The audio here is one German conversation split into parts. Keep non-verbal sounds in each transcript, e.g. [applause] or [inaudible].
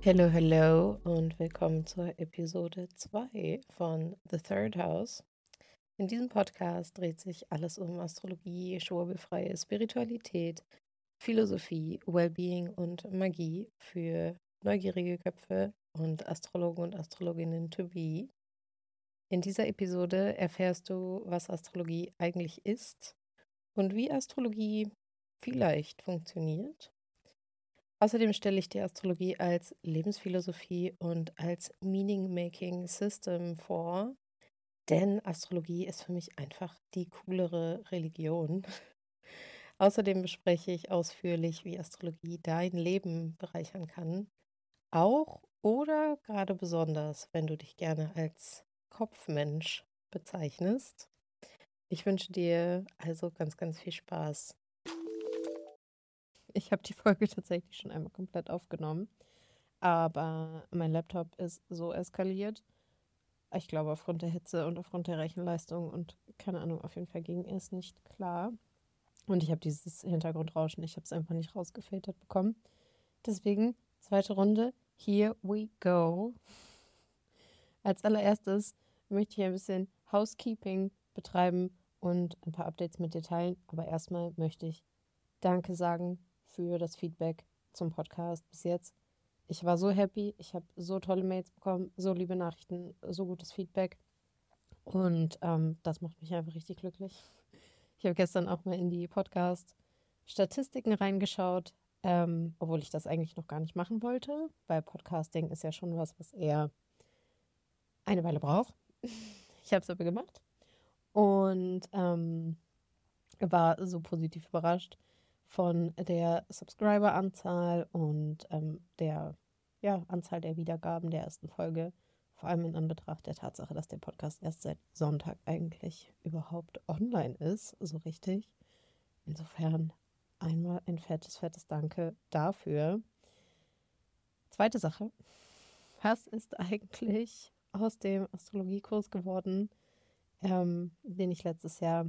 Hello, hello und willkommen zur Episode 2 von The Third House. In diesem Podcast dreht sich alles um Astrologie, schwurbelfreie Spiritualität, Philosophie, Wellbeing und Magie für neugierige Köpfe und Astrologen und Astrologinnen to be. In dieser Episode erfährst du, was Astrologie eigentlich ist und wie Astrologie vielleicht funktioniert. Außerdem stelle ich die Astrologie als Lebensphilosophie und als Meaning-Making System vor, denn Astrologie ist für mich einfach die coolere Religion. [laughs] Außerdem bespreche ich ausführlich, wie Astrologie dein Leben bereichern kann, auch oder gerade besonders, wenn du dich gerne als Kopfmensch bezeichnest. Ich wünsche dir also ganz, ganz viel Spaß. Ich habe die Folge [laughs] tatsächlich schon einmal komplett aufgenommen, aber mein Laptop ist so eskaliert. Ich glaube, aufgrund der Hitze und aufgrund der Rechenleistung und keine Ahnung, auf jeden Fall ging es nicht klar. Und ich habe dieses Hintergrundrauschen, ich habe es einfach nicht rausgefiltert bekommen. Deswegen, zweite Runde, here we go. Als allererstes möchte ich ein bisschen Housekeeping betreiben und ein paar Updates mit dir teilen. Aber erstmal möchte ich Danke sagen für das Feedback zum Podcast bis jetzt. Ich war so happy, ich habe so tolle Mails bekommen, so liebe Nachrichten, so gutes Feedback. Und ähm, das macht mich einfach richtig glücklich. Ich habe gestern auch mal in die Podcast-Statistiken reingeschaut, ähm, obwohl ich das eigentlich noch gar nicht machen wollte, weil Podcasting ist ja schon was, was eher eine Weile braucht. [laughs] Ich habe es aber gemacht und ähm, war so positiv überrascht von der Subscriber-Anzahl und ähm, der ja, Anzahl der Wiedergaben der ersten Folge. Vor allem in Anbetracht der Tatsache, dass der Podcast erst seit Sonntag eigentlich überhaupt online ist, so richtig. Insofern einmal ein fettes, fettes Danke dafür. Zweite Sache. Was ist eigentlich aus dem Astrologiekurs geworden, ähm, den ich letztes Jahr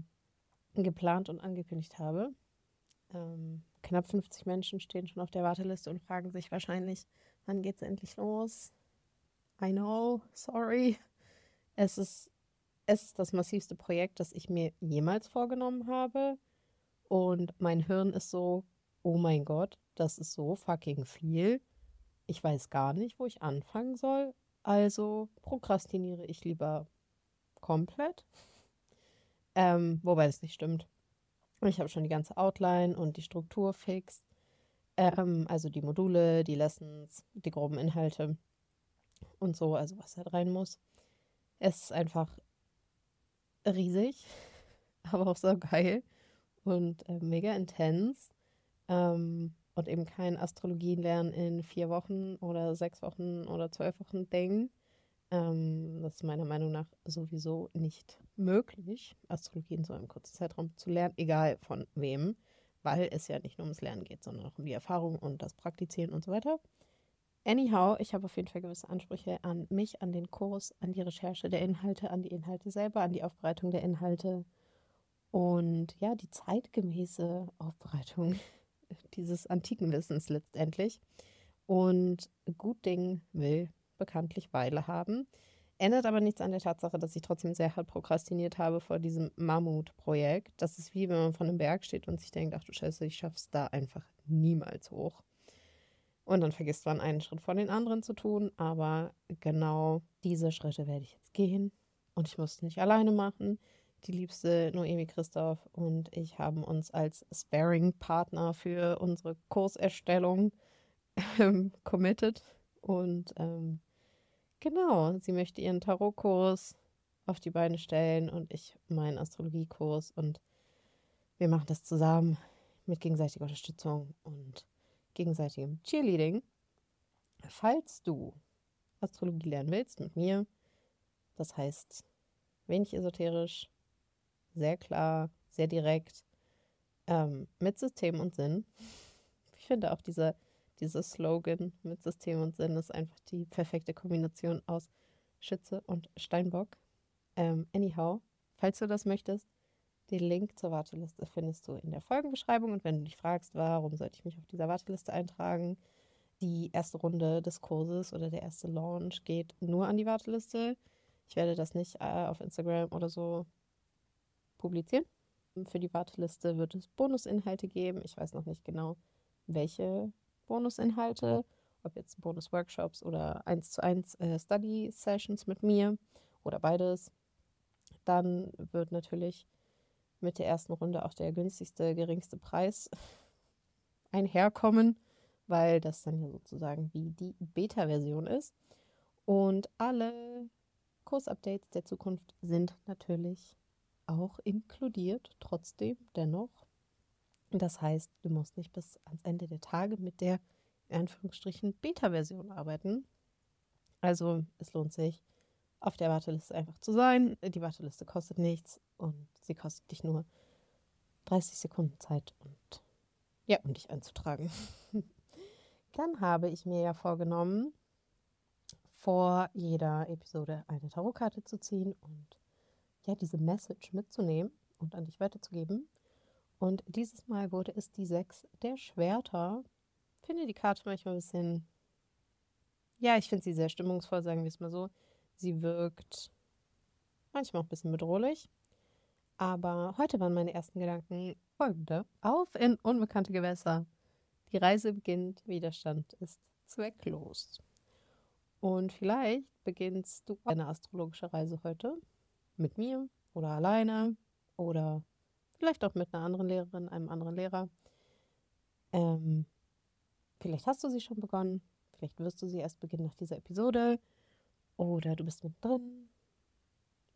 geplant und angekündigt habe. Ähm, knapp 50 Menschen stehen schon auf der Warteliste und fragen sich wahrscheinlich, wann geht es endlich los? I know, sorry. Es ist, es ist das massivste Projekt, das ich mir jemals vorgenommen habe. Und mein Hirn ist so, oh mein Gott, das ist so fucking viel. Ich weiß gar nicht, wo ich anfangen soll. Also prokrastiniere ich lieber komplett. Ähm, wobei das nicht stimmt. Ich habe schon die ganze Outline und die Struktur fix. Ähm, also die Module, die Lessons, die groben Inhalte und so, also was halt rein muss. Es ist einfach riesig, [laughs] aber auch so geil und äh, mega intens. Ähm, und eben kein Astrologie-Lernen in vier Wochen oder sechs Wochen oder zwölf Wochen Ding. Ähm, das ist meiner Meinung nach sowieso nicht möglich, Astrologie in so einem kurzen Zeitraum zu lernen, egal von wem, weil es ja nicht nur ums Lernen geht, sondern auch um die Erfahrung und das Praktizieren und so weiter. Anyhow, ich habe auf jeden Fall gewisse Ansprüche an mich, an den Kurs, an die Recherche der Inhalte, an die Inhalte selber, an die Aufbereitung der Inhalte und ja, die zeitgemäße Aufbereitung [laughs] dieses antiken Wissens letztendlich. Und gut Ding will bekanntlich Weile haben. Ändert aber nichts an der Tatsache, dass ich trotzdem sehr hart prokrastiniert habe vor diesem Mammut-Projekt. Das ist wie wenn man von einem Berg steht und sich denkt, ach du Scheiße, ich schaff's da einfach niemals hoch. Und dann vergisst man einen Schritt vor den anderen zu tun. Aber genau diese Schritte werde ich jetzt gehen. Und ich muss es nicht alleine machen die liebste Noemi Christoph und ich haben uns als Sparing-Partner für unsere Kurserstellung ähm, committed. Und ähm, genau, sie möchte ihren Tarotkurs auf die Beine stellen und ich meinen Astrologiekurs. Und wir machen das zusammen mit gegenseitiger Unterstützung und gegenseitigem Cheerleading. Falls du Astrologie lernen willst mit mir, das heißt wenig esoterisch, sehr klar, sehr direkt, ähm, mit System und Sinn. Ich finde auch dieser, dieser Slogan mit System und Sinn ist einfach die perfekte Kombination aus Schütze und Steinbock. Ähm, anyhow, falls du das möchtest, den Link zur Warteliste findest du in der Folgenbeschreibung. Und wenn du dich fragst, warum sollte ich mich auf dieser Warteliste eintragen, Die erste Runde des Kurses oder der erste Launch geht nur an die Warteliste. Ich werde das nicht äh, auf Instagram oder so publizieren. Für die Warteliste wird es Bonusinhalte geben. Ich weiß noch nicht genau, welche Bonusinhalte, ob jetzt Bonus-Workshops oder 1 zu 1 äh, Study-Sessions mit mir oder beides. Dann wird natürlich mit der ersten Runde auch der günstigste, geringste Preis [laughs] einherkommen, weil das dann ja sozusagen wie die Beta-Version ist. Und alle Kursupdates der Zukunft sind natürlich auch inkludiert, trotzdem, dennoch. Das heißt, du musst nicht bis ans Ende der Tage mit der, in Anführungsstrichen, Beta-Version arbeiten. Also es lohnt sich, auf der Warteliste einfach zu sein. Die Warteliste kostet nichts und sie kostet dich nur 30 Sekunden Zeit und ja, um dich einzutragen. [laughs] Dann habe ich mir ja vorgenommen, vor jeder Episode eine Tarotkarte zu ziehen und ja, diese Message mitzunehmen und an dich weiterzugeben. Und dieses Mal wurde es die Sechs der Schwerter. Ich finde die Karte manchmal ein bisschen, ja, ich finde sie sehr stimmungsvoll, sagen wir es mal so. Sie wirkt manchmal auch ein bisschen bedrohlich. Aber heute waren meine ersten Gedanken folgende. Auf in unbekannte Gewässer. Die Reise beginnt, Widerstand ist zwecklos. Und vielleicht beginnst du eine astrologische Reise heute mit mir oder alleine oder vielleicht auch mit einer anderen Lehrerin, einem anderen Lehrer. Ähm, vielleicht hast du sie schon begonnen, vielleicht wirst du sie erst beginnen nach dieser Episode oder du bist mittendrin,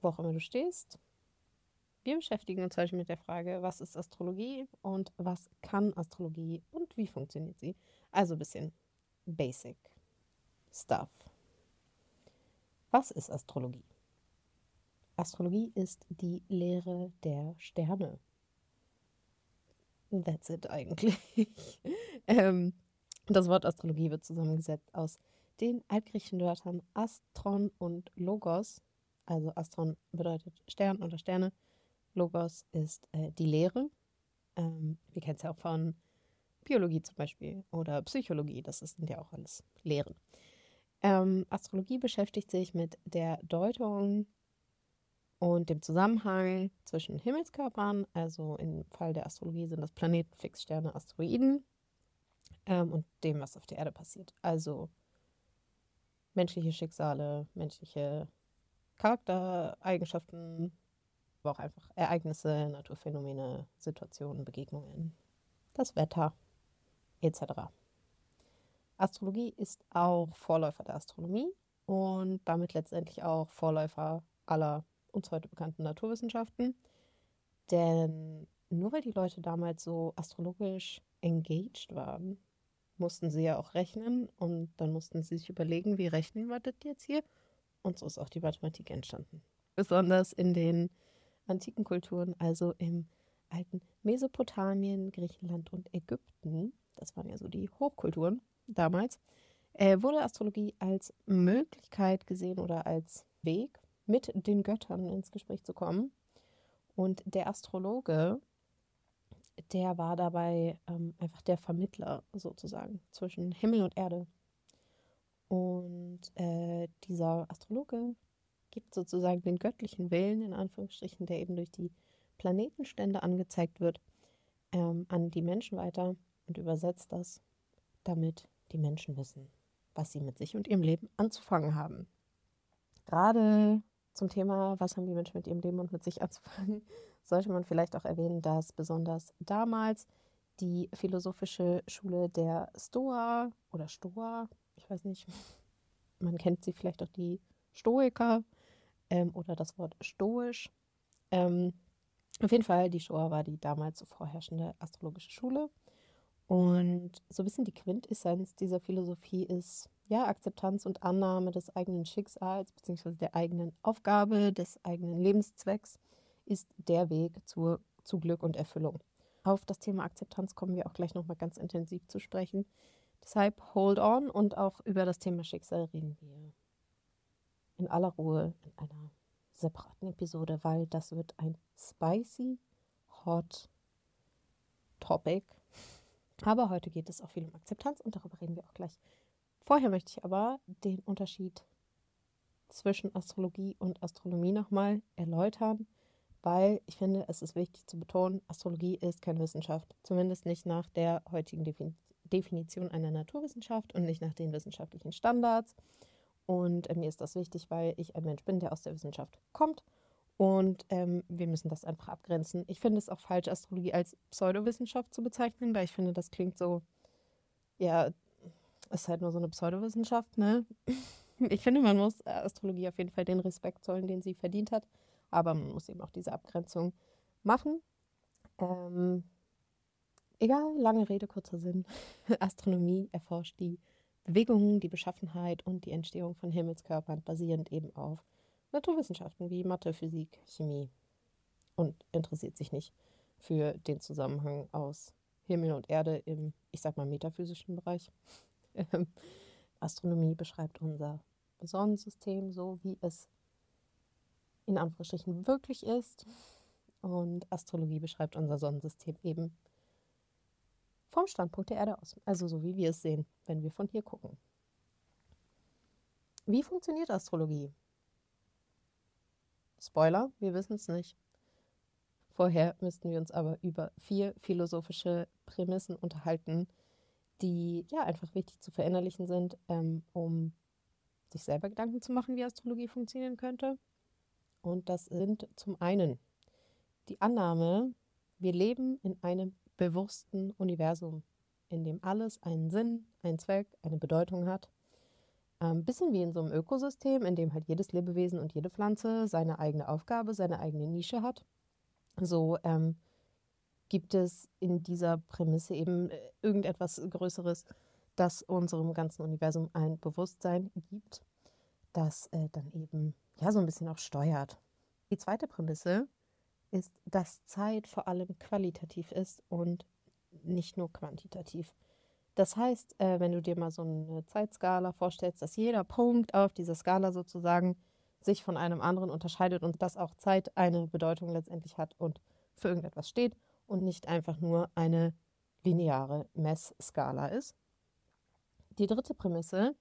wo auch immer du stehst. Wir beschäftigen uns heute mit der Frage, was ist Astrologie und was kann Astrologie und wie funktioniert sie? Also ein bisschen Basic Stuff. Was ist Astrologie? Astrologie ist die Lehre der Sterne. That's it eigentlich. [laughs] ähm, das Wort Astrologie wird zusammengesetzt aus den altgriechischen Wörtern Astron und Logos. Also Astron bedeutet Stern oder Sterne Logos ist äh, die Lehre. Ähm, wir kennen es ja auch von Biologie zum Beispiel oder Psychologie. Das sind ja auch alles Lehren. Ähm, Astrologie beschäftigt sich mit der Deutung und dem Zusammenhang zwischen Himmelskörpern, also im Fall der Astrologie sind das Planeten, Fixsterne, Asteroiden ähm, und dem, was auf der Erde passiert. Also menschliche Schicksale, menschliche Charaktereigenschaften, aber auch einfach Ereignisse, Naturphänomene, Situationen, Begegnungen, das Wetter etc. Astrologie ist auch Vorläufer der Astronomie und damit letztendlich auch Vorläufer aller uns heute bekannten Naturwissenschaften. Denn nur weil die Leute damals so astrologisch engaged waren, mussten sie ja auch rechnen und dann mussten sie sich überlegen, wie rechnen wir das jetzt hier? Und so ist auch die Mathematik entstanden. Besonders in den antiken Kulturen, also im alten Mesopotamien, Griechenland und Ägypten, das waren ja so die Hochkulturen damals, äh, wurde Astrologie als Möglichkeit gesehen oder als Weg, mit den Göttern ins Gespräch zu kommen. Und der Astrologe, der war dabei ähm, einfach der Vermittler sozusagen zwischen Himmel und Erde. Und äh, dieser Astrologe gibt sozusagen den göttlichen Willen, in Anführungsstrichen, der eben durch die Planetenstände angezeigt wird, ähm, an die Menschen weiter und übersetzt das, damit die Menschen wissen, was sie mit sich und ihrem Leben anzufangen haben. Gerade zum Thema, was haben die Menschen mit ihrem Leben und mit sich [laughs] anzufangen, sollte man vielleicht auch erwähnen, dass besonders damals die philosophische Schule der Stoa oder Stoa, ich weiß nicht, man kennt sie vielleicht auch die Stoiker, ähm, oder das Wort stoisch. Ähm, auf jeden Fall, die Shoah war die damals vorherrschende astrologische Schule. Und so ein bisschen die Quintessenz dieser Philosophie ist, ja, Akzeptanz und Annahme des eigenen Schicksals bzw. der eigenen Aufgabe, des eigenen Lebenszwecks ist der Weg zur, zu Glück und Erfüllung. Auf das Thema Akzeptanz kommen wir auch gleich nochmal ganz intensiv zu sprechen. Deshalb hold on und auch über das Thema Schicksal reden wir in aller Ruhe in einer separaten Episode, weil das wird ein spicy, hot Topic. Aber heute geht es auch viel um Akzeptanz und darüber reden wir auch gleich. Vorher möchte ich aber den Unterschied zwischen Astrologie und Astronomie nochmal erläutern, weil ich finde, es ist wichtig zu betonen, Astrologie ist keine Wissenschaft, zumindest nicht nach der heutigen Definition einer Naturwissenschaft und nicht nach den wissenschaftlichen Standards. Und äh, mir ist das wichtig, weil ich ein Mensch bin, der aus der Wissenschaft kommt. Und ähm, wir müssen das einfach abgrenzen. Ich finde es auch falsch, Astrologie als Pseudowissenschaft zu bezeichnen, weil ich finde, das klingt so, ja, ist halt nur so eine Pseudowissenschaft, ne? Ich finde, man muss äh, Astrologie auf jeden Fall den Respekt zollen, den sie verdient hat. Aber man muss eben auch diese Abgrenzung machen. Ähm, egal, lange Rede, kurzer Sinn. [laughs] Astronomie erforscht die Bewegungen, die Beschaffenheit und die Entstehung von Himmelskörpern basierend eben auf Naturwissenschaften wie Mathe, Physik, Chemie und interessiert sich nicht für den Zusammenhang aus Himmel und Erde im, ich sag mal, metaphysischen Bereich. Astronomie beschreibt unser Sonnensystem so, wie es in Anführungsstrichen wirklich ist. Und Astrologie beschreibt unser Sonnensystem eben vom Standpunkt der Erde aus. Also so wie wir es sehen, wenn wir von hier gucken. Wie funktioniert Astrologie? Spoiler, wir wissen es nicht. Vorher müssten wir uns aber über vier philosophische Prämissen unterhalten, die ja einfach wichtig zu verinnerlichen sind, ähm, um sich selber Gedanken zu machen, wie Astrologie funktionieren könnte. Und das sind zum einen die Annahme, wir leben in einem bewussten Universum, in dem alles einen Sinn, einen Zweck, eine Bedeutung hat. Ein ähm, bisschen wie in so einem Ökosystem, in dem halt jedes Lebewesen und jede Pflanze seine eigene Aufgabe, seine eigene Nische hat. So ähm, gibt es in dieser Prämisse eben äh, irgendetwas Größeres, das unserem ganzen Universum ein Bewusstsein gibt, das äh, dann eben ja so ein bisschen auch steuert. Die zweite Prämisse ist, dass Zeit vor allem qualitativ ist und nicht nur quantitativ. Das heißt, äh, wenn du dir mal so eine Zeitskala vorstellst, dass jeder Punkt auf dieser Skala sozusagen sich von einem anderen unterscheidet und dass auch Zeit eine Bedeutung letztendlich hat und für irgendetwas steht und nicht einfach nur eine lineare Messskala ist. Die dritte Prämisse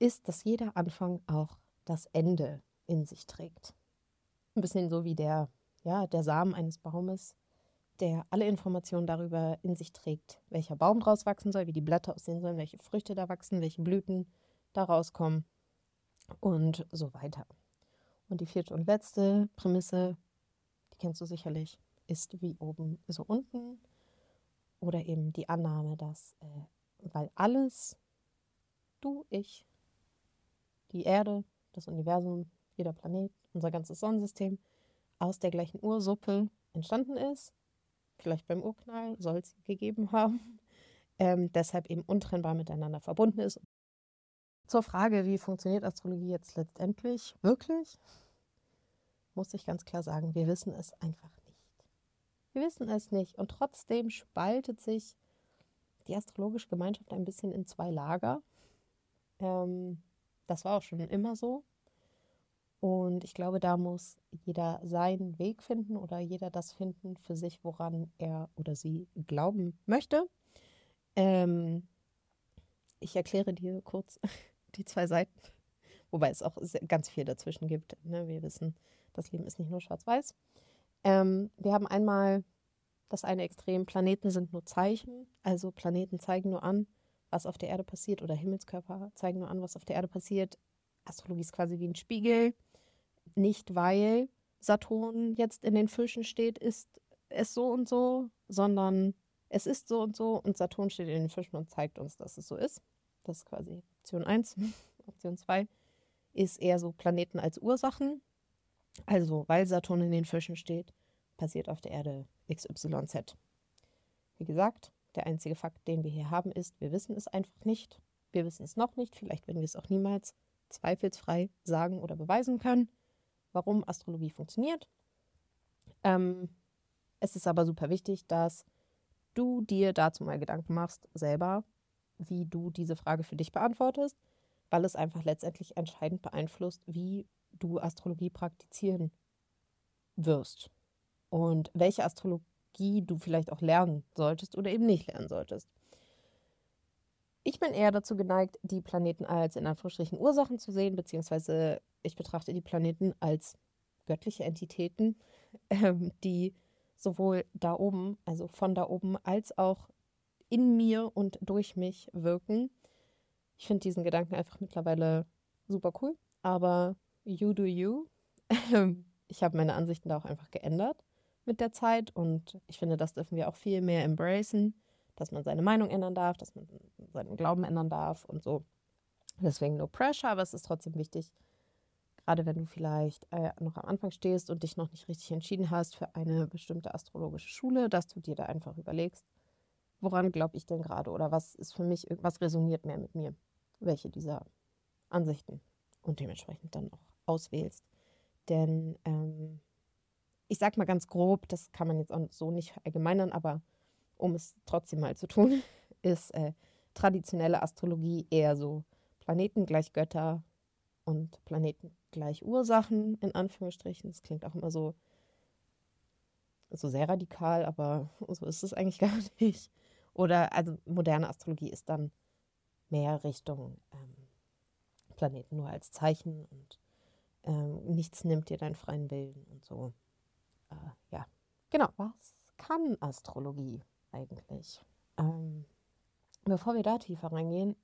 ist, dass jeder Anfang auch das Ende in sich trägt. Ein bisschen so wie der ja, der Samen eines Baumes, der alle Informationen darüber in sich trägt, welcher Baum draus wachsen soll, wie die Blätter aussehen sollen, welche Früchte da wachsen, welche Blüten da rauskommen und so weiter. Und die vierte und letzte Prämisse, die kennst du sicherlich, ist wie oben so unten oder eben die Annahme, dass äh, weil alles, du, ich, die Erde, das Universum, jeder Planet, unser ganzes Sonnensystem, aus der gleichen Ursuppe entstanden ist. Vielleicht beim Urknall soll es gegeben [laughs] haben. Ähm, deshalb eben untrennbar miteinander verbunden ist. Zur Frage, wie funktioniert Astrologie jetzt letztendlich wirklich, muss ich ganz klar sagen, wir wissen es einfach nicht. Wir wissen es nicht. Und trotzdem spaltet sich die astrologische Gemeinschaft ein bisschen in zwei Lager. Ähm, das war auch schon immer so. Und ich glaube, da muss jeder seinen Weg finden oder jeder das finden für sich, woran er oder sie glauben möchte. Ähm, ich erkläre dir kurz [laughs] die zwei Seiten, wobei es auch ganz viel dazwischen gibt. Ne? Wir wissen, das Leben ist nicht nur schwarz-weiß. Ähm, wir haben einmal das eine Extrem, Planeten sind nur Zeichen, also Planeten zeigen nur an, was auf der Erde passiert oder Himmelskörper zeigen nur an, was auf der Erde passiert. Astrologie ist quasi wie ein Spiegel nicht weil Saturn jetzt in den Fischen steht, ist es so und so, sondern es ist so und so und Saturn steht in den Fischen und zeigt uns, dass es so ist. Das ist quasi Option 1. [laughs] Option 2 ist eher so Planeten als Ursachen. Also, weil Saturn in den Fischen steht, passiert auf der Erde XYZ. Wie gesagt, der einzige Fakt, den wir hier haben, ist, wir wissen es einfach nicht. Wir wissen es noch nicht. Vielleicht werden wir es auch niemals zweifelsfrei sagen oder beweisen können warum Astrologie funktioniert. Ähm, es ist aber super wichtig, dass du dir dazu mal Gedanken machst, selber, wie du diese Frage für dich beantwortest, weil es einfach letztendlich entscheidend beeinflusst, wie du Astrologie praktizieren wirst und welche Astrolo Astrologie du vielleicht auch lernen solltest oder eben nicht lernen solltest. Ich bin eher dazu geneigt, die Planeten als in Anführungsstrichen Ursachen zu sehen, beziehungsweise ich betrachte die Planeten als göttliche Entitäten, [laughs] ähm, die sowohl da oben, also von da oben, als auch in mir und durch mich wirken. Ich finde diesen Gedanken einfach mittlerweile super cool, aber you do you. [laughs] ich habe meine Ansichten da auch einfach geändert mit der Zeit und ich finde, das dürfen wir auch viel mehr embracen, dass man seine Meinung ändern darf, dass man seinen Glauben ändern darf und so. Deswegen no pressure, aber es ist trotzdem wichtig, gerade wenn du vielleicht äh, noch am Anfang stehst und dich noch nicht richtig entschieden hast für eine bestimmte astrologische Schule, dass du dir da einfach überlegst, woran glaube ich denn gerade oder was ist für mich, was resoniert mehr mit mir, welche dieser Ansichten und dementsprechend dann auch auswählst. Denn ähm, ich sag mal ganz grob, das kann man jetzt auch so nicht verallgemeinern, aber um es trotzdem mal zu tun, [laughs] ist äh, traditionelle Astrologie eher so Planeten gleich Götter und Planeten gleich Ursachen, in Anführungsstrichen. Das klingt auch immer so, so sehr radikal, aber [laughs] so ist es eigentlich [laughs] gar nicht. Oder also moderne Astrologie ist dann mehr Richtung ähm, Planeten nur als Zeichen und ähm, nichts nimmt dir deinen freien Willen und so. Äh, ja, genau. Was kann Astrologie eigentlich? Ähm, bevor wir da tiefer reingehen,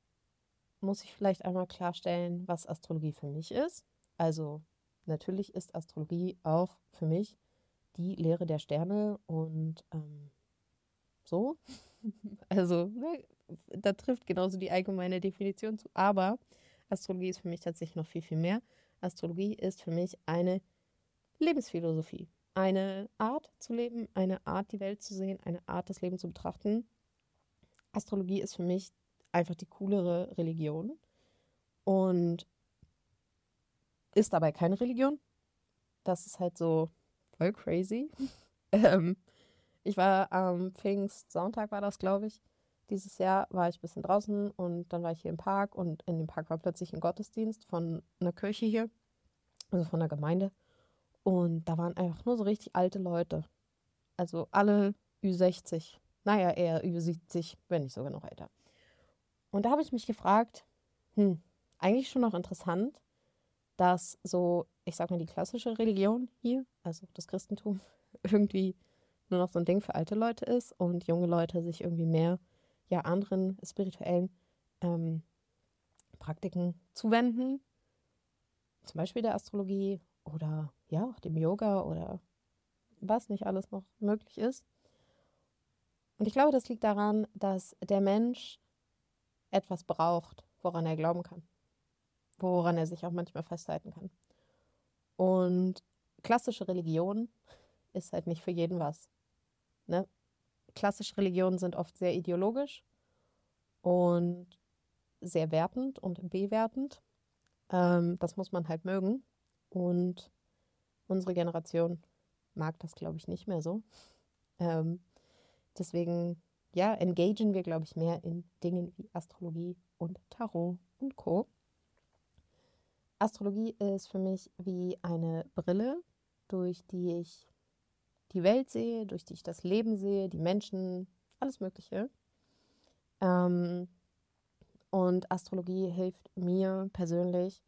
muss ich vielleicht einmal klarstellen, was Astrologie für mich ist. Also natürlich ist Astrologie auch für mich die Lehre der Sterne und ähm, so. [laughs] Also ne, da trifft genauso die allgemeine Definition zu. Aber Astrologie ist für mich tatsächlich noch viel, viel mehr. Astrologie ist für mich eine Lebensphilosophie, eine Art zu leben, eine Art, die Welt zu sehen, eine Art, das Leben zu betrachten. Astrologie ist für mich einfach die coolere Religion und ist dabei keine Religion. Das ist halt so voll crazy. [laughs] ähm, ich war am Pfingstsonntag, war das, glaube ich. Dieses Jahr war ich ein bisschen draußen und dann war ich hier im Park und in dem Park war plötzlich ein Gottesdienst von einer Kirche hier, also von der Gemeinde. Und da waren einfach nur so richtig alte Leute. Also alle Ü60. Naja, eher Ü70, wenn nicht sogar noch älter. Und da habe ich mich gefragt, hm, eigentlich schon noch interessant, dass so, ich sag mal, die klassische Religion hier, also das Christentum, [laughs] irgendwie nur noch so ein Ding für alte Leute ist und junge Leute sich irgendwie mehr ja anderen spirituellen ähm, Praktiken zuwenden. Zum Beispiel der Astrologie oder ja auch dem Yoga oder was nicht alles noch möglich ist. Und ich glaube, das liegt daran, dass der Mensch etwas braucht, woran er glauben kann, woran er sich auch manchmal festhalten kann. Und klassische Religion ist halt nicht für jeden was. Ne? Klassische Religionen sind oft sehr ideologisch und sehr wertend und bewertend. Ähm, das muss man halt mögen. Und unsere Generation mag das, glaube ich, nicht mehr so. Ähm, deswegen, ja, engagieren wir, glaube ich, mehr in Dingen wie Astrologie und Tarot und Co. Astrologie ist für mich wie eine Brille, durch die ich die Welt sehe, durch die ich das Leben sehe, die Menschen, alles Mögliche. Ähm, und Astrologie hilft mir persönlich,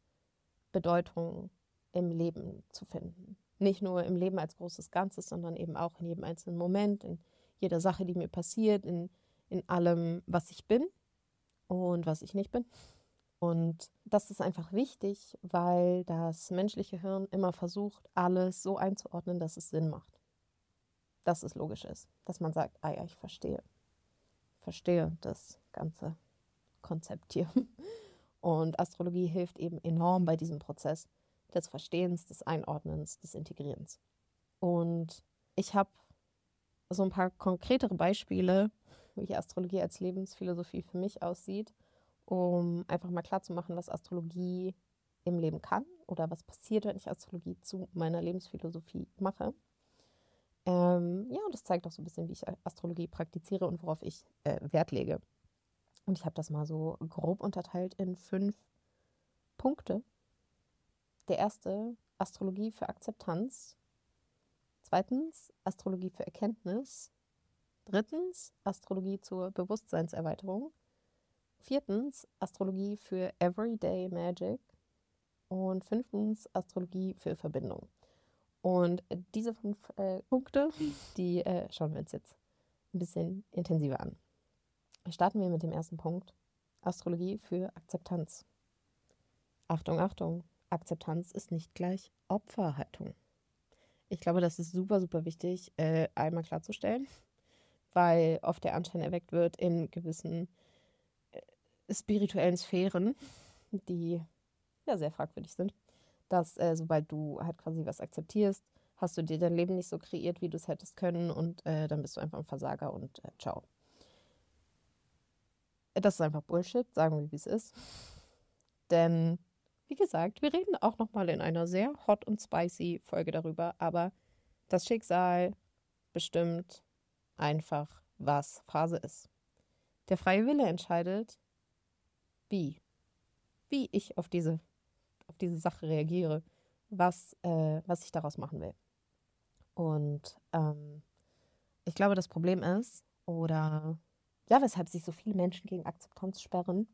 Bedeutung im Leben zu finden. Nicht nur im Leben als großes Ganzes, sondern eben auch in jedem einzelnen Moment, in jeder Sache, die mir passiert, in, in allem, was ich bin und was ich nicht bin. Und das ist einfach wichtig, weil das menschliche Hirn immer versucht, alles so einzuordnen, dass es Sinn macht dass es logisch ist, dass man sagt, ah ja, ich verstehe, verstehe das ganze Konzept hier. [laughs] Und Astrologie hilft eben enorm bei diesem Prozess des Verstehens, des Einordnens, des Integrierens. Und ich habe so ein paar konkretere Beispiele, wie Astrologie als Lebensphilosophie für mich aussieht, um einfach mal klarzumachen, was Astrologie im Leben kann oder was passiert, wenn ich Astrologie zu meiner Lebensphilosophie mache. Ähm, ja, und das zeigt auch so ein bisschen, wie ich Astrologie praktiziere und worauf ich äh, Wert lege. Und ich habe das mal so grob unterteilt in fünf Punkte. Der erste, Astrologie für Akzeptanz. Zweitens, Astrologie für Erkenntnis. Drittens Astrologie zur Bewusstseinserweiterung. Viertens Astrologie für Everyday Magic. Und fünftens Astrologie für Verbindung. Und diese fünf äh, Punkte, die äh, schauen wir uns jetzt ein bisschen intensiver an. Starten wir mit dem ersten Punkt. Astrologie für Akzeptanz. Achtung, Achtung. Akzeptanz ist nicht gleich Opferhaltung. Ich glaube, das ist super, super wichtig, äh, einmal klarzustellen, weil oft der Anschein erweckt wird in gewissen äh, spirituellen Sphären, die ja sehr fragwürdig sind, dass äh, sobald du halt quasi was akzeptierst, hast du dir dein Leben nicht so kreiert, wie du es hättest können und äh, dann bist du einfach ein Versager und äh, ciao. Das ist einfach Bullshit, sagen wir, wie es ist. Denn, wie gesagt, wir reden auch nochmal in einer sehr hot und spicy Folge darüber, aber das Schicksal bestimmt einfach, was Phase ist. Der freie Wille entscheidet, wie, wie ich auf diese auf diese Sache reagiere, was, äh, was ich daraus machen will. Und ähm, ich glaube, das Problem ist, oder ja, weshalb sich so viele Menschen gegen Akzeptanz sperren,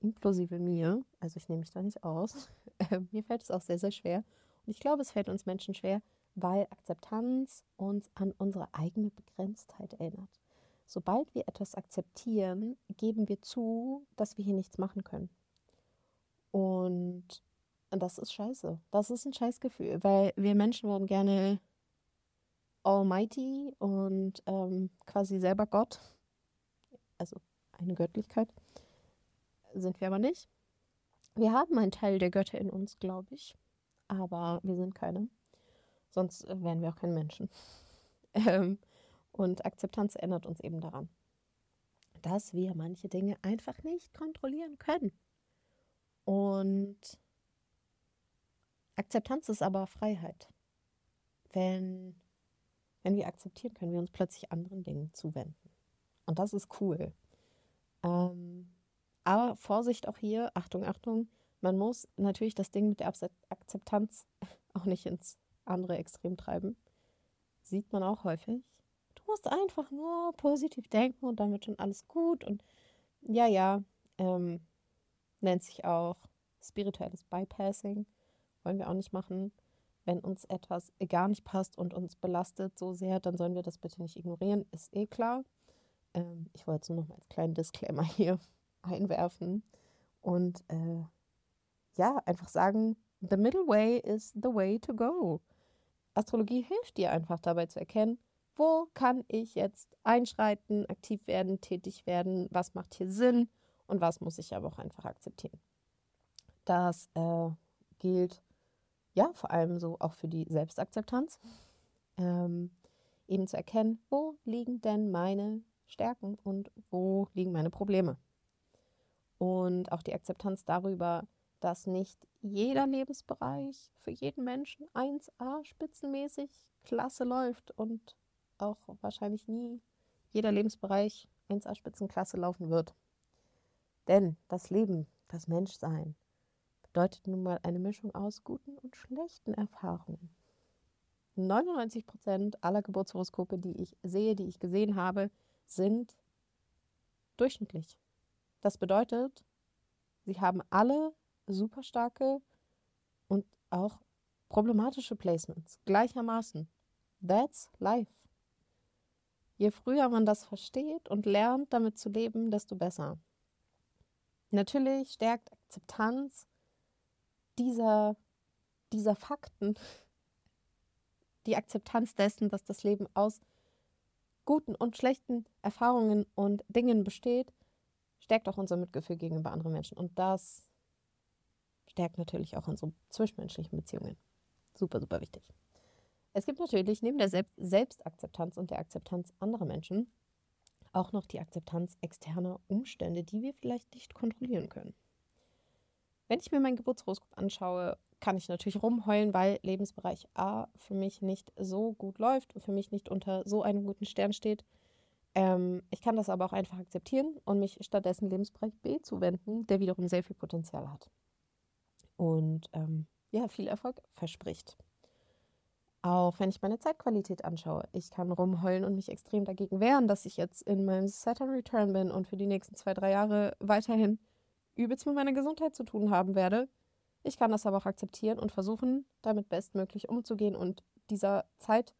inklusive mir, also ich nehme mich da nicht aus, [laughs] äh, mir fällt es auch sehr, sehr schwer. Und ich glaube, es fällt uns Menschen schwer, weil Akzeptanz uns an unsere eigene Begrenztheit erinnert. Sobald wir etwas akzeptieren, geben wir zu, dass wir hier nichts machen können. Und das ist scheiße. Das ist ein Scheißgefühl, weil wir Menschen werden gerne Almighty und ähm, quasi selber Gott. Also eine Göttlichkeit. Sind wir aber nicht. Wir haben einen Teil der Götter in uns, glaube ich. Aber wir sind keine. Sonst äh, wären wir auch kein Menschen. [laughs] Ähm, und Akzeptanz erinnert uns eben daran, dass wir manche Dinge einfach nicht kontrollieren können. Und Akzeptanz ist aber Freiheit. Wenn, wenn wir akzeptieren, können wir uns plötzlich anderen Dingen zuwenden. Und das ist cool. Ähm, aber Vorsicht auch hier, Achtung, Achtung, man muss natürlich das Ding mit der Akzeptanz [laughs] auch nicht ins andere Extrem treiben. Sieht man auch häufig. Du musst einfach nur positiv denken und dann wird schon alles gut. Und ja, ja, ähm, nennt sich auch spirituelles Bypassing wollen wir auch nicht machen. Wenn uns etwas gar nicht passt und uns belastet so sehr, dann sollen wir das bitte nicht ignorieren, ist eh klar. Ähm, ich wollte es nur noch mal als kleinen Disclaimer [laughs] hier einwerfen. Und äh, ja, einfach sagen, the middle way is the way to go. Astrologie hilft dir einfach dabei zu erkennen, wo kann ich jetzt einschreiten, aktiv werden, tätig werden, was macht hier Sinn und was muss ich aber auch einfach akzeptieren. Das äh, gilt ja, vor allem so auch für die Selbstakzeptanz, ähm, eben zu erkennen, wo liegen denn meine Stärken und wo liegen meine Probleme. Und auch die Akzeptanz darüber, dass nicht jeder Lebensbereich für jeden Menschen 1a spitzenmäßig klasse läuft und auch wahrscheinlich nie jeder Lebensbereich 1a Spitzenklasse laufen wird. Denn das Leben, das Menschsein, bedeutet nun mal eine Mischung aus guten und schlechten Erfahrungen. 99 Prozent aller Geburtshoroskope, die ich sehe, die ich gesehen habe, sind durchschnittlich. Das bedeutet, sie haben alle super starke und auch problematische Placements gleichermaßen. That's life. Je früher man das versteht und lernt, damit zu leben, desto besser. Natürlich stärkt Akzeptanz dieser, dieser Fakten, [laughs] die Akzeptanz dessen, dass das Leben aus guten und schlechten Erfahrungen und Dingen besteht, stärkt auch unser Mitgefühl gegenüber anderen Menschen. Und das stärkt natürlich auch unsere zwischenmenschlichen Beziehungen. Super, super wichtig. Es gibt natürlich neben der Selbstakzeptanz und der Akzeptanz anderer Menschen auch noch die Akzeptanz externer Umstände, die wir vielleicht nicht kontrollieren können. Wenn ich mir mein Geburtshoroskop anschaue, kann ich natürlich rumheulen, weil Lebensbereich A für mich nicht so gut läuft und für mich nicht unter so einem guten Stern steht. Ähm, ich kann das aber auch einfach akzeptieren und mich stattdessen Lebensbereich B zuwenden, der wiederum sehr viel Potenzial hat. Und ähm, ja, viel Erfolg verspricht. Auch wenn ich meine Zeitqualität anschaue. Ich kann rumheulen und mich extrem dagegen wehren, dass ich jetzt in meinem Saturn Return bin und für die nächsten zwei, drei Jahre weiterhin übelst mit meiner Gesundheit zu tun haben werde. Ich kann das aber auch akzeptieren und versuchen, damit bestmöglich umzugehen und dieser Zeit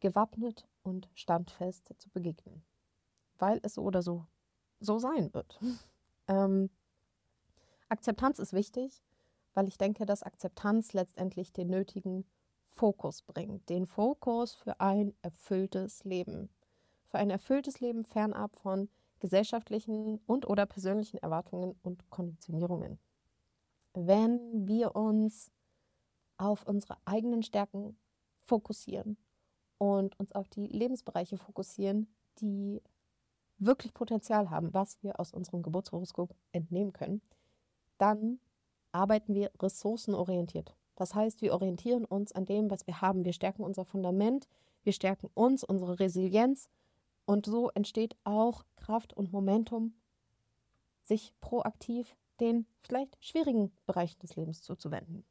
gewappnet und standfest zu begegnen. Weil es so oder so so sein wird. [laughs] ähm, Akzeptanz ist wichtig, weil ich denke, dass Akzeptanz letztendlich den nötigen Fokus bringt. Den Fokus für ein erfülltes Leben. Für ein erfülltes Leben fernab von gesellschaftlichen und oder persönlichen Erwartungen und Konditionierungen. Wenn wir uns auf unsere eigenen Stärken fokussieren und uns auf die Lebensbereiche fokussieren, die wirklich Potenzial haben, was wir aus unserem Geburtshoroskop entnehmen können, dann arbeiten wir ressourcenorientiert. Das heißt, wir orientieren uns an dem, was wir haben. Wir stärken unser Fundament, wir stärken uns, unsere Resilienz und so entsteht auch Kraft und Momentum, sich proaktiv den vielleicht schwierigen Bereichen des Lebens zuzuwenden.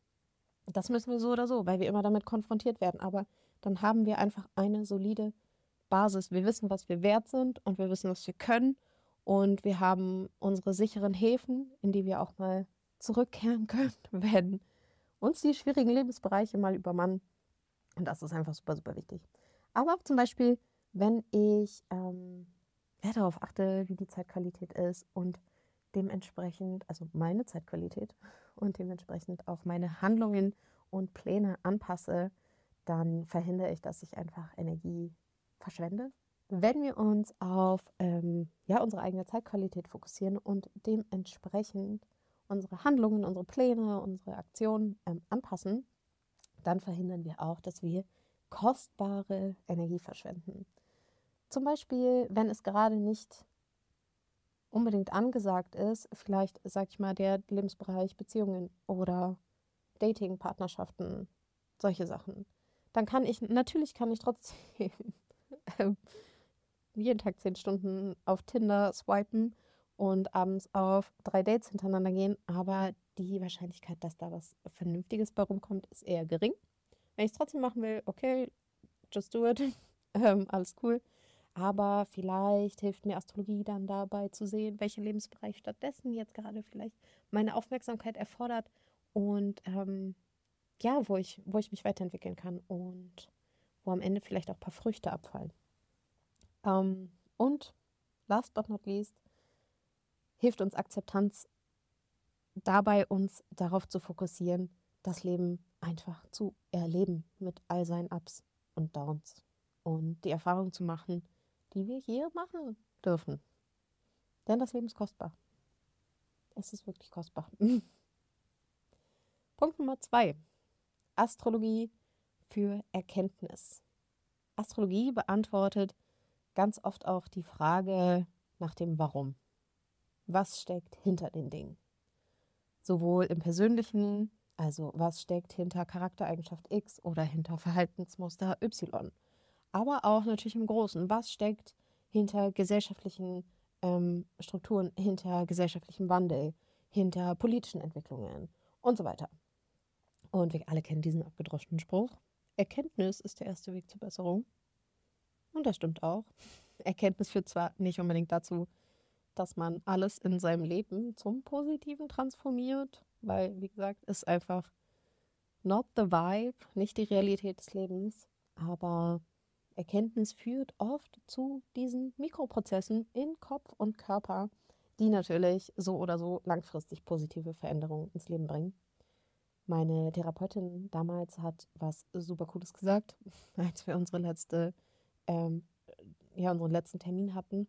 Das müssen wir so oder so, weil wir immer damit konfrontiert werden. Aber dann haben wir einfach eine solide Basis. Wir wissen, was wir wert sind und wir wissen, was wir können. Und wir haben unsere sicheren Häfen, in die wir auch mal zurückkehren können, [laughs] wenn uns die schwierigen Lebensbereiche mal übermannen. Und das ist einfach super, super wichtig. Aber zum Beispiel wenn ich ähm, ja, darauf achte, wie die Zeitqualität ist und dementsprechend, also meine Zeitqualität [laughs] und dementsprechend auch meine Handlungen und Pläne anpasse, dann verhindere ich, dass ich einfach Energie verschwende. Wenn wir uns auf ähm, ja, unsere eigene Zeitqualität fokussieren und dementsprechend unsere Handlungen, unsere Pläne, unsere Aktionen ähm, anpassen, dann verhindern wir auch, dass wir kostbare Energie verschwenden. Zum Beispiel, wenn es gerade nicht unbedingt angesagt ist, vielleicht, sag ich mal, der Lebensbereich Beziehungen oder Dating, Partnerschaften, solche Sachen. Dann kann ich, natürlich kann ich trotzdem [laughs] ähm, jeden Tag zehn Stunden auf Tinder swipen und abends auf drei Dates hintereinander gehen, aber die Wahrscheinlichkeit, dass da was Vernünftiges bei rumkommt, ist eher gering. Wenn ich es trotzdem machen will, okay, just do it. [laughs] ähm, alles cool. Aber vielleicht hilft mir Astrologie dann dabei zu sehen, welcher Lebensbereich stattdessen jetzt gerade vielleicht meine Aufmerksamkeit erfordert und ähm, ja, wo ich, wo ich mich weiterentwickeln kann und wo am Ende vielleicht auch ein paar Früchte abfallen. Ähm, und last but not least hilft uns Akzeptanz dabei, uns darauf zu fokussieren, das Leben einfach zu erleben mit all seinen Ups und Downs und die Erfahrung zu machen, die wir hier machen dürfen. Denn das Leben ist kostbar. Es ist wirklich kostbar. [laughs] Punkt Nummer zwei. Astrologie für Erkenntnis. Astrologie beantwortet ganz oft auch die Frage nach dem Warum. Was steckt hinter den Dingen? Sowohl im persönlichen, also was steckt hinter Charaktereigenschaft X oder hinter Verhaltensmuster Y aber auch natürlich im Großen. Was steckt hinter gesellschaftlichen ähm, Strukturen, hinter gesellschaftlichem Wandel, hinter politischen Entwicklungen und so weiter. Und wir alle kennen diesen abgedroschenen Spruch. Erkenntnis ist der erste Weg zur Besserung. Und das stimmt auch. Erkenntnis führt zwar nicht unbedingt dazu, dass man alles in seinem Leben zum Positiven transformiert, weil, wie gesagt, ist einfach not the vibe, nicht die Realität des Lebens, aber Erkenntnis führt oft zu diesen Mikroprozessen in Kopf und Körper, die natürlich so oder so langfristig positive Veränderungen ins Leben bringen. Meine Therapeutin damals hat was super Cooles gesagt, [laughs] als wir unsere letzte, ähm, ja, unseren letzten Termin hatten.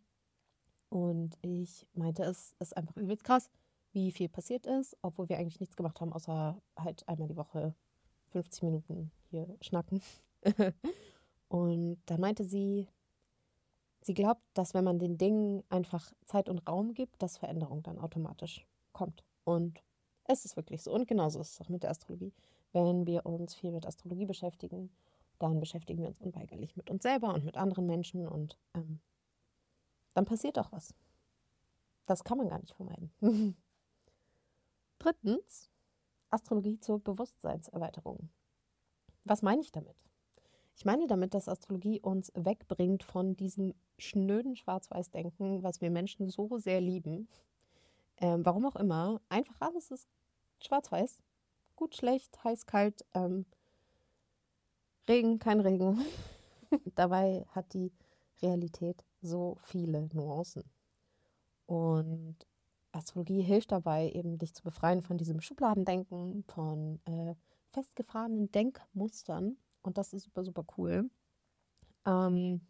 Und ich meinte, es ist einfach übelst krass, wie viel passiert ist, obwohl wir eigentlich nichts gemacht haben, außer halt einmal die Woche 50 Minuten hier schnacken. [laughs] Und da meinte sie, sie glaubt, dass wenn man den Dingen einfach Zeit und Raum gibt, dass Veränderung dann automatisch kommt. Und es ist wirklich so. Und genauso ist es auch mit der Astrologie. Wenn wir uns viel mit Astrologie beschäftigen, dann beschäftigen wir uns unweigerlich mit uns selber und mit anderen Menschen und ähm, dann passiert auch was. Das kann man gar nicht vermeiden. [laughs] Drittens, Astrologie zur Bewusstseinserweiterung. Was meine ich damit? Ich meine damit, dass Astrologie uns wegbringt von diesem schnöden Schwarz-Weiß-Denken, was wir Menschen so sehr lieben. Ähm, warum auch immer. Einfach alles ist schwarz-weiß. Gut, schlecht, heiß, kalt, ähm, Regen, kein Regen. [laughs] Dabei hat die Realität so viele Nuancen. Und Astrologie hilft dabei, eben dich zu befreien von diesem Schubladendenken, von äh, festgefahrenen Denkmustern. Und das ist super, super cool. Ähm,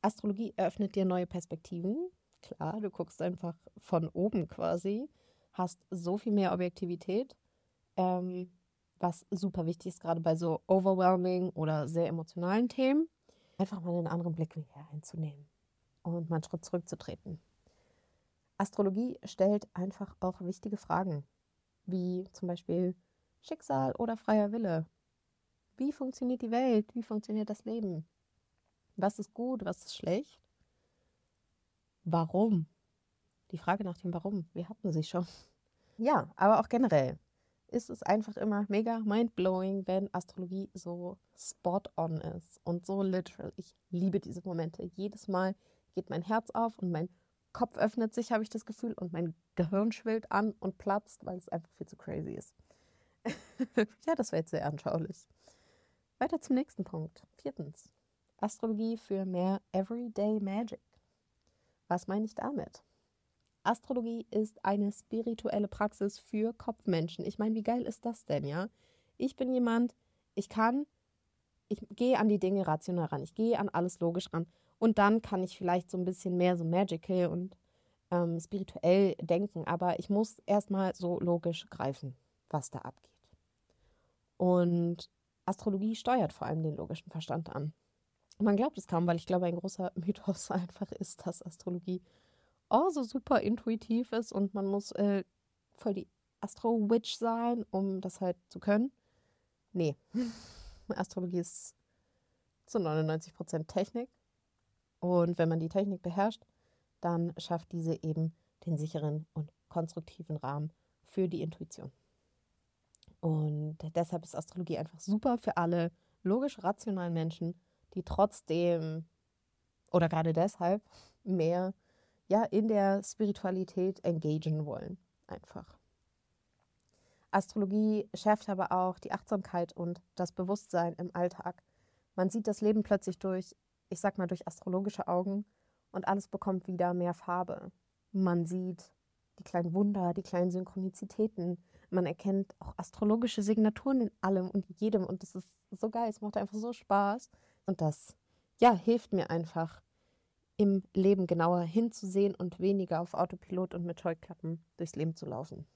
Astrologie eröffnet dir neue Perspektiven. Klar, du guckst einfach von oben quasi, hast so viel mehr Objektivität, ähm, was super wichtig ist, gerade bei so overwhelming oder sehr emotionalen Themen. Einfach mal einen anderen Blickwinkel einzunehmen und mal einen Schritt zurückzutreten. Astrologie stellt einfach auch wichtige Fragen, wie zum Beispiel Schicksal oder freier Wille. Wie funktioniert die Welt? Wie funktioniert das Leben? Was ist gut? Was ist schlecht? Warum? Die Frage nach dem Warum, wir hatten sie schon. [laughs] Ja, aber auch generell ist es einfach immer mega mindblowing, wenn Astrologie so spot on ist und so literal. Ich liebe diese Momente. Jedes Mal geht mein Herz auf und mein Kopf öffnet sich, habe ich das Gefühl, und mein Gehirn schwillt an und platzt, weil es einfach viel zu crazy ist. [laughs] ja, das wäre jetzt sehr anschaulich. Weiter zum nächsten Punkt. Viertens. Astrologie für mehr Everyday Magic. Was meine ich damit? Astrologie ist eine spirituelle Praxis für Kopfmenschen. Ich meine, wie geil ist das denn, ja? Ich bin jemand, ich kann, ich gehe an die Dinge rational ran, ich gehe an alles logisch ran. Und dann kann ich vielleicht so ein bisschen mehr so magical und ähm, spirituell denken. Aber ich muss erstmal so logisch greifen, was da abgeht. Und Astrologie steuert vor allem den logischen Verstand an. Man glaubt es kaum, weil ich glaube, ein großer [laughs] Mythos einfach ist, dass Astrologie oh, so super intuitiv ist und man muss äh, voll die Astro-Witch sein, um das halt zu können. Nee, [laughs] Astrologie ist zu 99% Technik. Und wenn man die Technik beherrscht, dann schafft diese eben den sicheren und konstruktiven Rahmen für die Intuition. Und deshalb ist Astrologie einfach super für alle logisch rationalen Menschen, die trotzdem oder gerade deshalb mehr ja, in der Spiritualität engagieren wollen. Einfach. Astrologie schärft aber auch die Achtsamkeit und das Bewusstsein im Alltag. Man sieht das Leben plötzlich durch, ich sag mal, durch astrologische Augen und alles bekommt wieder mehr Farbe. Man sieht die kleinen Wunder, die kleinen Synchronizitäten, man erkennt auch astrologische Signaturen in allem und jedem und das ist so geil, es macht einfach so Spaß und das ja, hilft mir einfach im Leben genauer hinzusehen und weniger auf Autopilot und mit Scheuklappen durchs Leben zu laufen.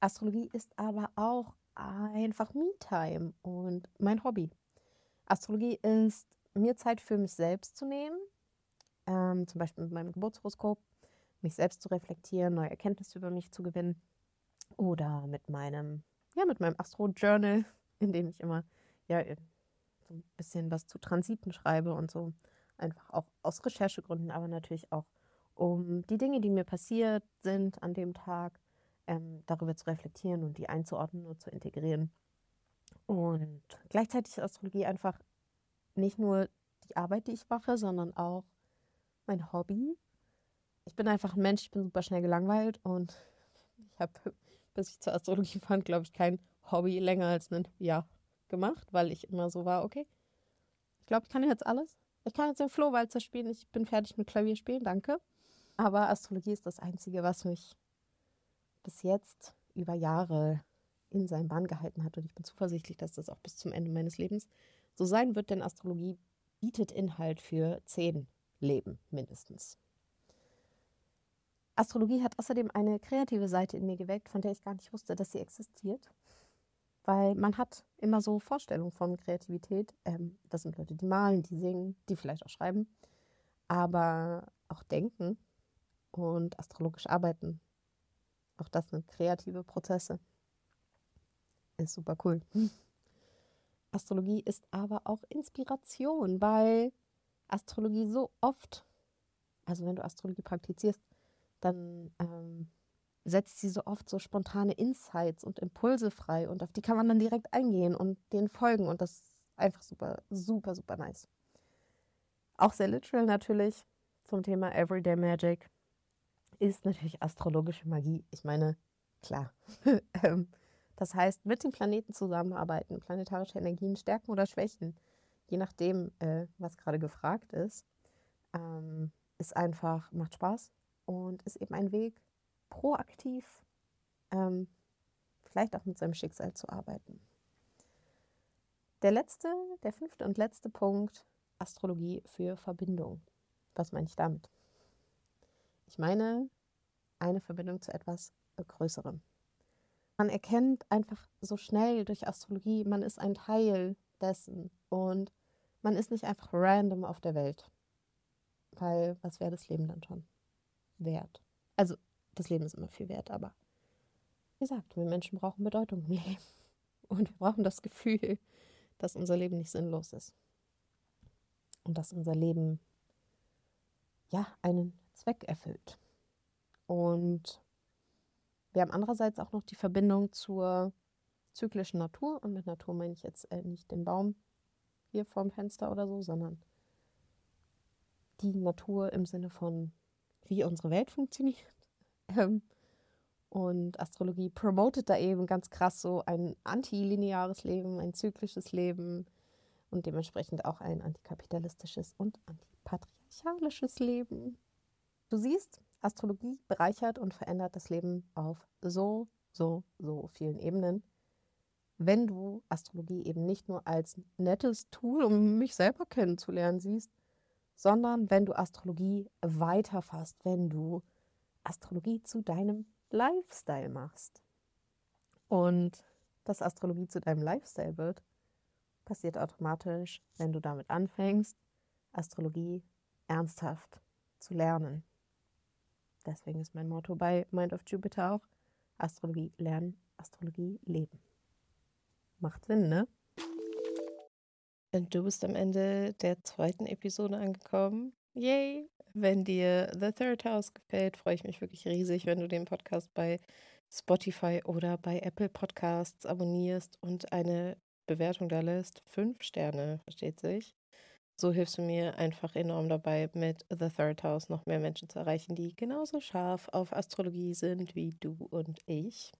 Astrologie ist aber auch einfach Me-Time und mein Hobby. Astrologie ist mir Zeit für mich selbst zu nehmen, ähm, zum Beispiel mit meinem Geburtshoroskop, mich selbst zu reflektieren, neue Erkenntnisse über mich zu gewinnen oder mit meinem, ja, mit meinem Astro-Journal, [laughs] in dem ich immer, ja, so ein bisschen was zu Transiten schreibe und so. Einfach auch aus Recherchegründen, aber natürlich auch, um die Dinge, die mir passiert sind an dem Tag, ähm, darüber zu reflektieren und die einzuordnen und zu integrieren. Und gleichzeitig ist Astrologie einfach nicht nur die Arbeit, die ich mache, sondern auch mein Hobby. Ich bin einfach ein Mensch, ich bin super schnell gelangweilt und ich habe bis ich zur Astrologie fand, glaube ich, kein Hobby länger als ein Jahr gemacht, weil ich immer so war, okay, ich glaube, ich kann jetzt alles. Ich kann jetzt den Flohwalzer spielen, ich bin fertig mit Klavierspielen, danke. Aber Astrologie ist das Einzige, was mich bis jetzt über Jahre in seinen Bahn gehalten hat. Und ich bin zuversichtlich, dass das auch bis zum Ende meines Lebens so sein wird, denn Astrologie bietet Inhalt für zehn Leben mindestens. Astrologie hat außerdem eine kreative Seite in mir geweckt, von der ich gar nicht wusste, dass sie existiert. Weil man hat immer so Vorstellungen von Kreativität. Ähm, das sind Leute, die malen, die singen, die vielleicht auch schreiben. Aber auch denken und astrologisch arbeiten. Auch das sind kreative Prozesse. Ist super cool. [laughs] Astrologie ist aber auch Inspiration, weil Astrologie so oft, also wenn du Astrologie praktizierst, dann ähm, setzt sie so oft so spontane Insights und Impulse frei und auf die kann man dann direkt eingehen und denen folgen und das einfach super, super, super nice. Auch sehr literal natürlich zum Thema Everyday Magic ist natürlich astrologische Magie. Ich meine, klar. [laughs] Ähm, das heißt, mit den Planeten zusammenarbeiten, planetarische Energien stärken oder schwächen, je nachdem, äh, was gerade gefragt ist, ähm, ist einfach, macht Spaß und ist eben ein Weg, proaktiv ähm, vielleicht auch mit seinem Schicksal zu arbeiten. Der letzte, der fünfte und letzte Punkt, Astrologie für Verbindung. Was meine ich damit? Ich meine eine Verbindung zu etwas Größerem. Man erkennt einfach so schnell durch Astrologie, man ist ein Teil dessen und man ist nicht einfach random auf der Welt. Weil was wäre das Leben dann schon wert? Also das Leben ist immer viel wert, aber wie gesagt, wir Menschen brauchen Bedeutung im [laughs] Leben. Und wir brauchen das Gefühl, dass unser Leben nicht sinnlos ist. Und dass unser Leben ja einen Zweck erfüllt. Und wir haben andererseits auch noch die Verbindung zur zyklischen Natur. Und mit Natur meine ich jetzt äh, nicht den Baum hier vorm Fenster oder so, sondern die Natur im Sinne von, wie unsere Welt funktioniert. Ähm, und Astrologie promotet da eben ganz krass so ein antilineares Leben, ein zyklisches Leben und dementsprechend auch ein antikapitalistisches und antipatriarchalisches Leben. Du siehst, Astrologie bereichert und verändert das Leben auf so, so, so vielen Ebenen. Wenn du Astrologie eben nicht nur als nettes Tool, um mich selber kennenzulernen, siehst, sondern wenn du Astrologie weiterfasst, wenn du Astrologie zu deinem Lifestyle machst. Und dass Astrologie zu deinem Lifestyle wird, passiert automatisch, wenn du damit anfängst, Astrologie ernsthaft zu lernen. Deswegen ist mein Motto bei Mind of Jupiter auch Astrologie lernen, Astrologie leben. Macht Sinn, ne? Und du bist am Ende der zweiten Episode angekommen. Yay! Wenn dir The Third House gefällt, freue ich mich wirklich riesig, wenn du den Podcast bei Spotify oder bei Apple Podcasts abonnierst und eine Bewertung da lässt. Fünf Sterne, versteht sich. So hilfst du mir einfach enorm dabei, mit The Third House noch mehr Menschen zu erreichen, die genauso scharf auf Astrologie sind wie du und ich.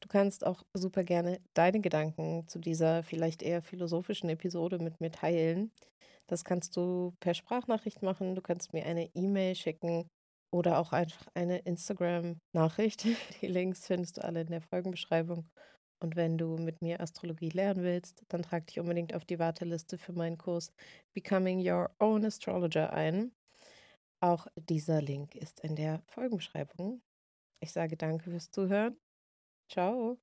Du kannst auch super gerne deine Gedanken zu dieser vielleicht eher philosophischen Episode mit mir teilen. Das kannst du per Sprachnachricht machen, du kannst mir eine E-Mail schicken oder auch einfach eine Instagram-Nachricht. [laughs] Die Links findest du alle in der Folgenbeschreibung. Und wenn du mit mir Astrologie lernen willst, dann trag dich unbedingt auf die Warteliste für meinen Kurs Becoming Your Own Astrologer ein. Auch dieser Link ist in der Folgenbeschreibung. Ich sage danke fürs Zuhören. Ciao.